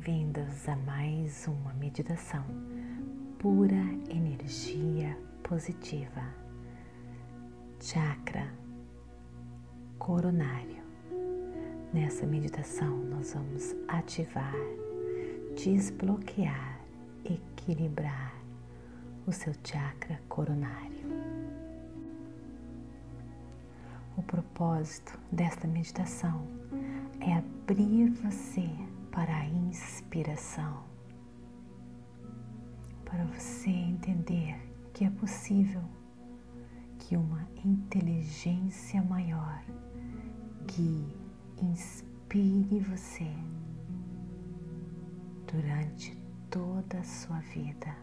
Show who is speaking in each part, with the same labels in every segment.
Speaker 1: bem-vindos a mais uma meditação pura energia positiva. Chakra coronário. Nessa meditação, nós vamos ativar, desbloquear, equilibrar o seu chakra coronário. O propósito desta meditação é abrir você para a inspiração, para você entender que é possível que uma inteligência maior guie, inspire você durante toda a sua vida,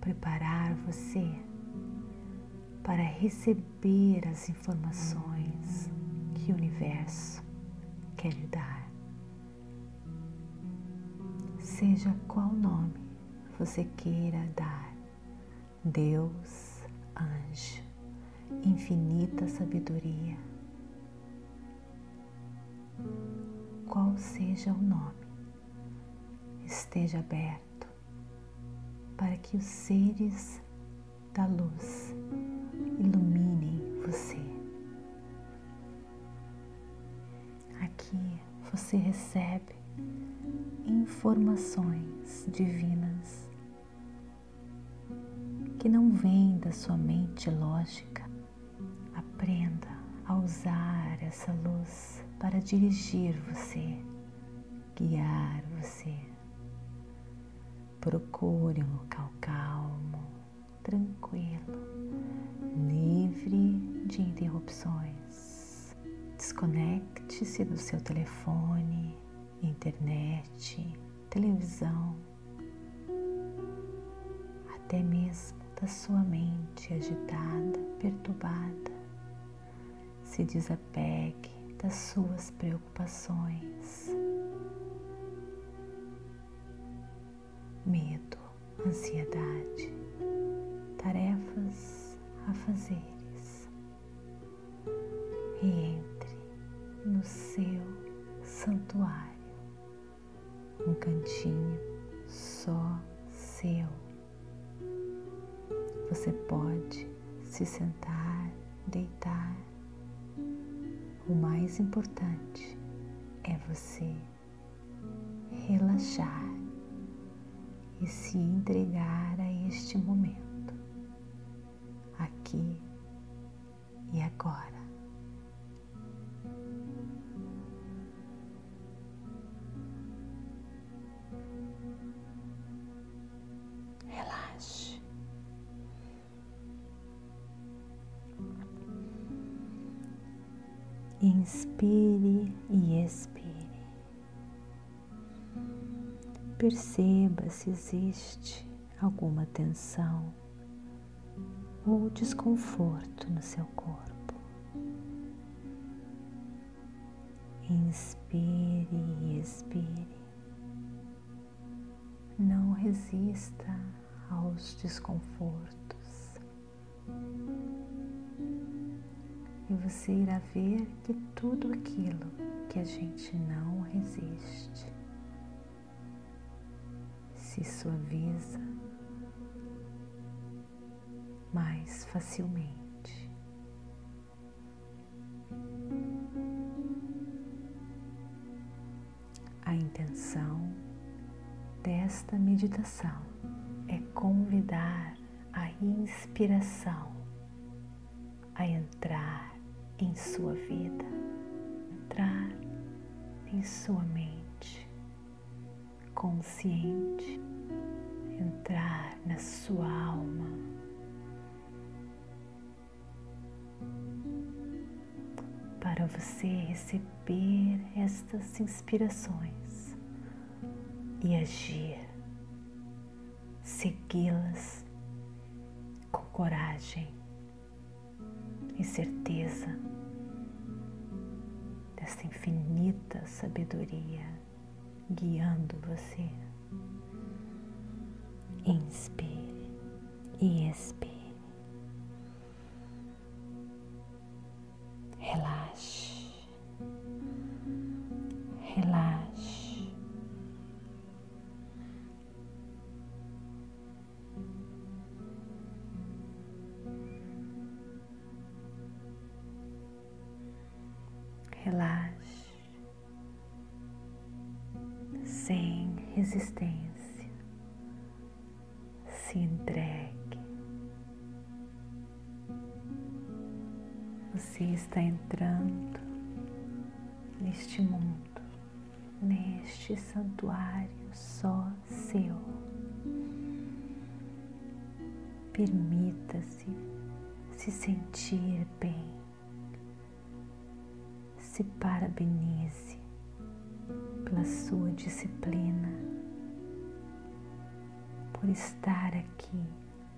Speaker 1: preparar você para receber as informações que o universo quer lhe dar. Seja qual nome você queira dar, Deus, anjo, infinita sabedoria, qual seja o nome, esteja aberto para que os seres da luz iluminem você. Aqui você recebe informações divinas que não vêm da sua mente lógica. Aprenda a usar essa luz para dirigir você, guiar você. Procure um local calmo, tranquilo, livre de interrupções. Desconecte-se do seu telefone, internet, televisão, até mesmo da sua mente agitada, perturbada. Se desapegue das suas preocupações, medo, ansiedade, tarefas a fazeres e entre no seu santuário um cantinho só seu. Você pode se sentar, deitar. O mais importante é você relaxar e se entregar a este momento, aqui e agora. Inspire e expire. Perceba se existe alguma tensão ou desconforto no seu corpo. Inspire e expire. Não resista aos desconfortos e você irá ver que tudo aquilo que a gente não resiste se suaviza mais facilmente. A intenção desta meditação é convidar a inspiração a entrar em sua vida, entrar em sua mente consciente, entrar na sua alma. Para você receber estas inspirações e agir, segui-las com coragem e certeza dessa infinita sabedoria guiando você. Inspire e expire. Relaxe, resistência. Se entregue. Você está entrando neste mundo, neste santuário só seu. Permita-se se sentir bem. Se parabenize pela sua disciplina, por estar aqui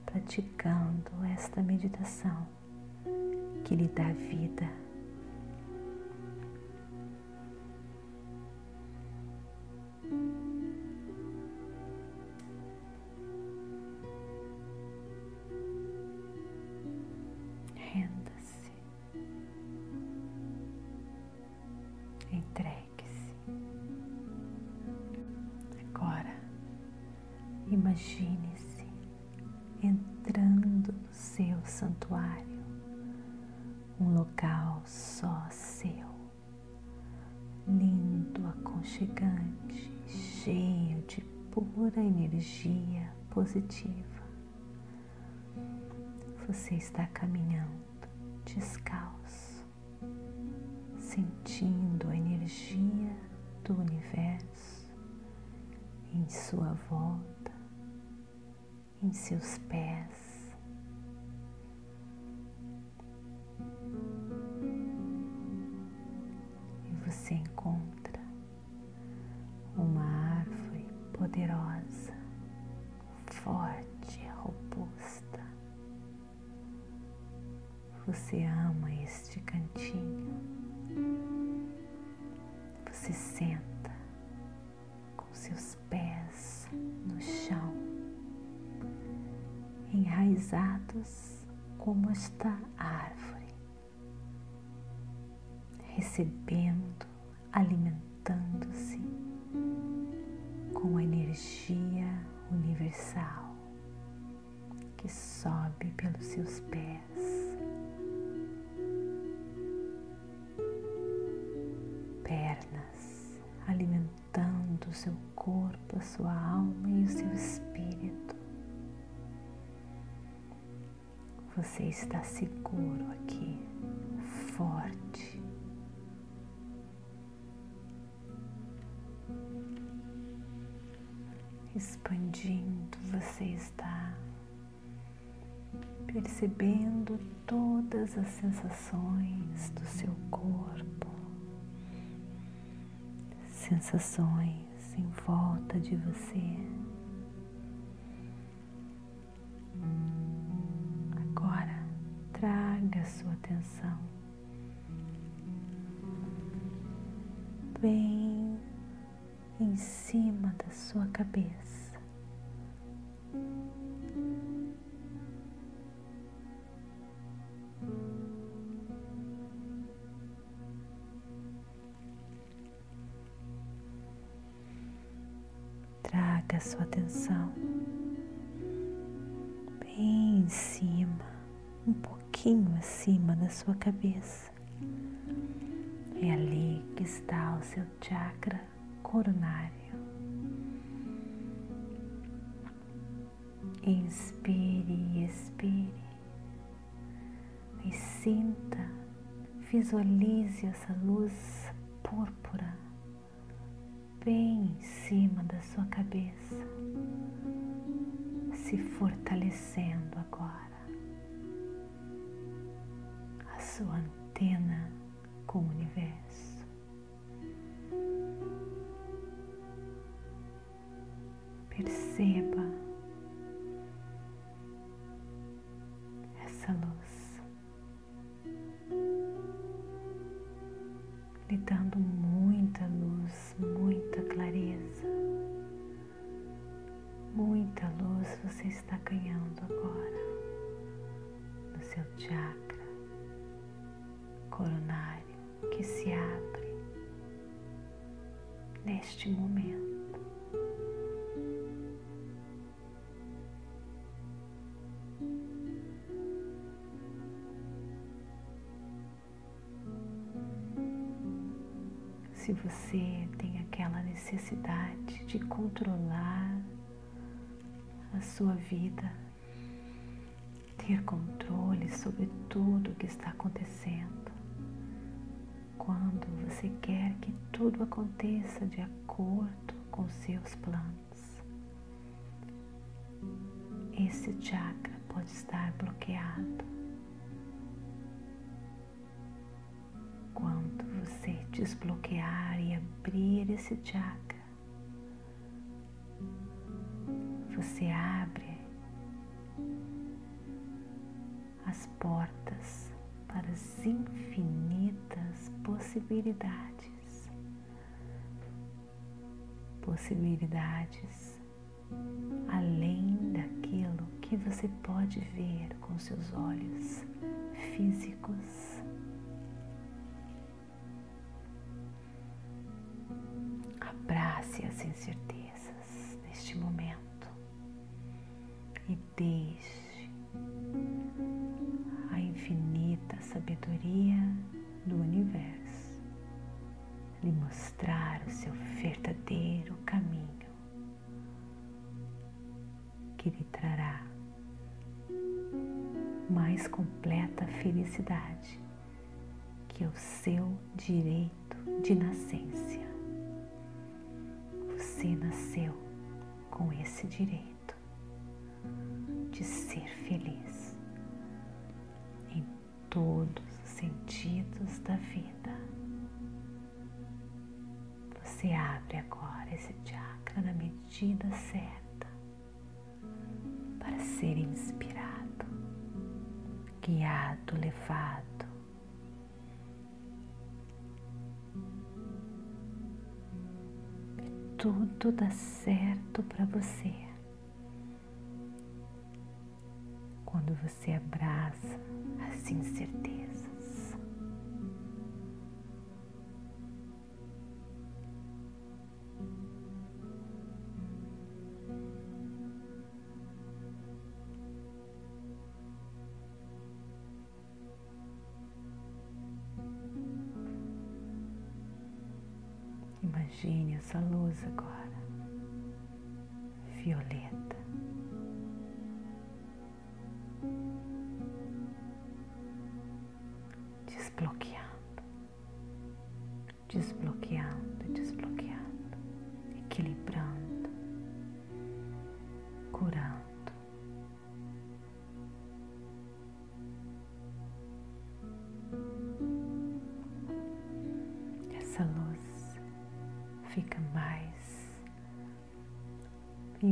Speaker 1: praticando esta meditação que lhe dá vida. Imagine-se entrando no seu santuário um local só seu, lindo, aconchegante, cheio de pura energia positiva. Você está caminhando descalço, sentindo a energia do universo em sua volta, em seus pés enraizados como esta árvore, recebendo alimentando-se com a energia universal que sobe pelos seus pés, pernas, alimentando o seu corpo, a sua alma e o seu espírito. Você está seguro aqui, forte expandindo, você está percebendo todas as sensações do seu corpo, sensações em volta de você. Traga sua atenção bem em cima da sua cabeça. Traga sua atenção bem em cima, um pouquinho acima da sua cabeça. É ali que está o seu chakra coronário. Inspire e expire. E sinta, visualize essa luz púrpura bem em cima da sua cabeça, se fortalecendo agora. Sua antena com o universo. Perceba essa luz lhe dando muita luz, muita clareza, muita luz você está ganhando agora no seu chakra coronário que se abre neste momento. se você tem aquela necessidade de controlar a sua vida, ter controle sobre tudo o que está acontecendo. Quando você quer que tudo aconteça de acordo com seus planos, esse chakra pode estar bloqueado. Quando você desbloquear e abrir esse chakra, você abre as portas para as infinitas possibilidades. Possibilidades além daquilo que você pode ver com seus olhos físicos. Abrace as incertezas neste momento e deixe a infinita sabedoria do universo lhe mostrar o seu verdadeiro caminho que lhe trará mais completa felicidade que é o seu direito de nascença. Você nasceu com esse direito de ser feliz em todos os sentidos da vida. Você abre agora esse chakra na medida certa para ser inspirado, guiado, levado. E tudo dá certo para você. Quando você abraça as incertezas. Essa luz agora, violeta. Desbloqueando,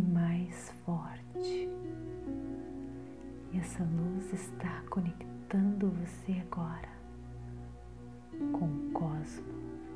Speaker 1: mais forte. E essa luz está conectando você agora com o cosmos.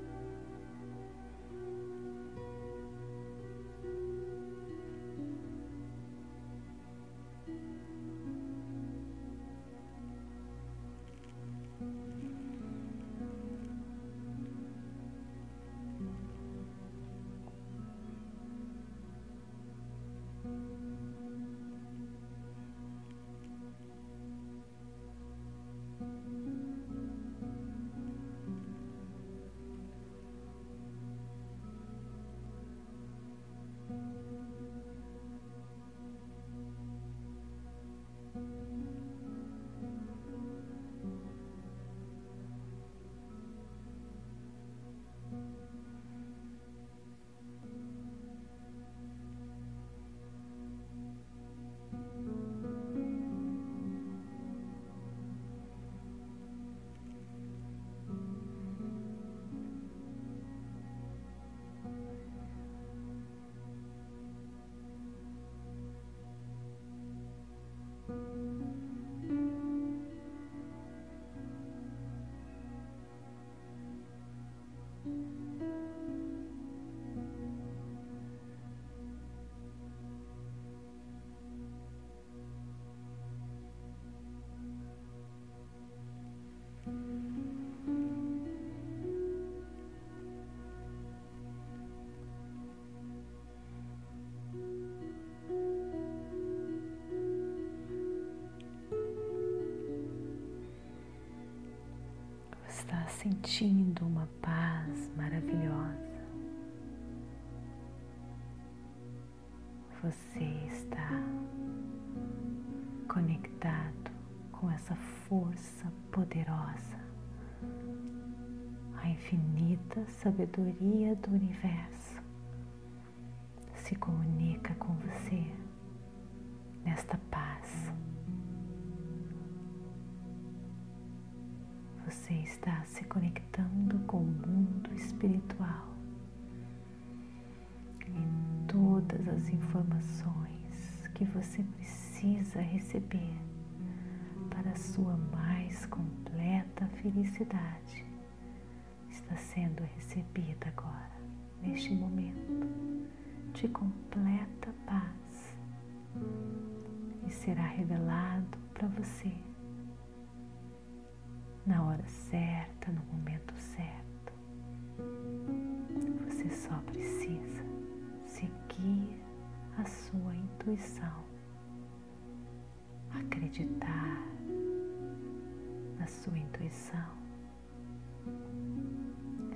Speaker 1: sentindo uma paz maravilhosa. Você está conectado com essa força poderosa, a infinita sabedoria do universo se comunica com você nesta paz. Você está se conectando com o mundo espiritual. E todas as informações que você precisa receber para a sua mais completa felicidade está sendo recebida agora, neste momento de completa paz. E será revelado para você na hora certa, no momento certo. Você só precisa seguir a sua intuição, acreditar na sua intuição,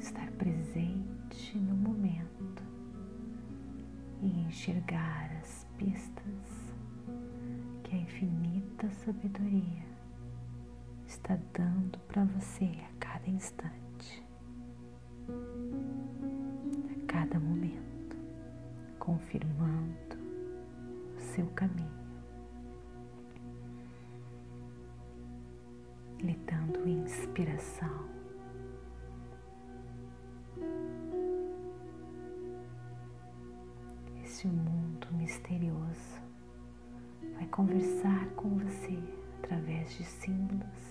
Speaker 1: estar presente no momento e enxergar as pistas que a infinita sabedoria está dando para você a cada instante, a cada momento, confirmando o seu caminho, lhe dando inspiração. Esse mundo misterioso vai conversar com você através de símbolos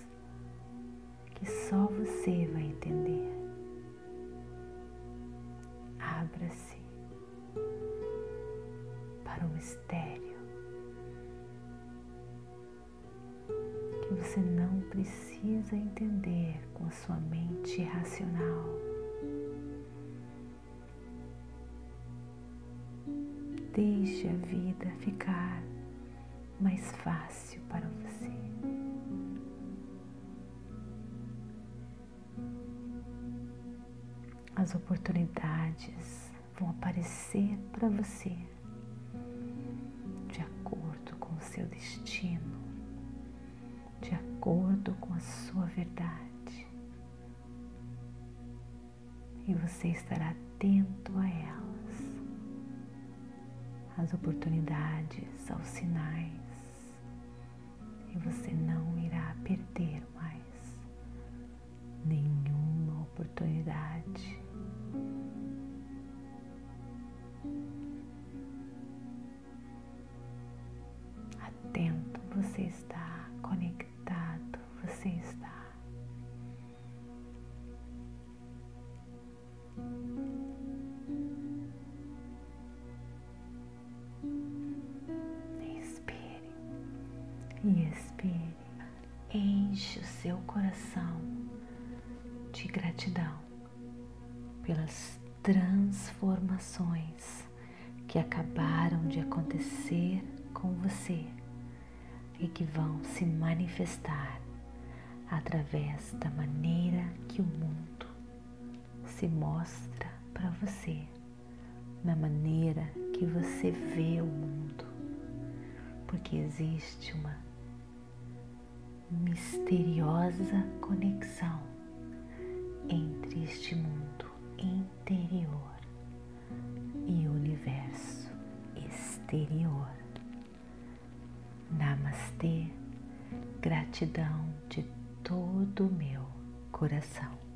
Speaker 1: precisa entender com a sua mente racional. Deixe a vida ficar mais fácil para você. as oportunidades vão aparecer para você de acordo com o seu destino, de acordo com a sua verdade. E você estará atento a elas, às oportunidades, aos sinais, e você não irá perder mais nenhuma oportunidade Enche o seu coração de gratidão pelas transformações que acabaram de acontecer com você e que vão se manifestar através da maneira que o mundo se mostra para você, na maneira que você vê o mundo, porque existe uma misteriosa conexão entre este mundo interior e o universo exterior. Namastê, gratidão de todo o meu coração.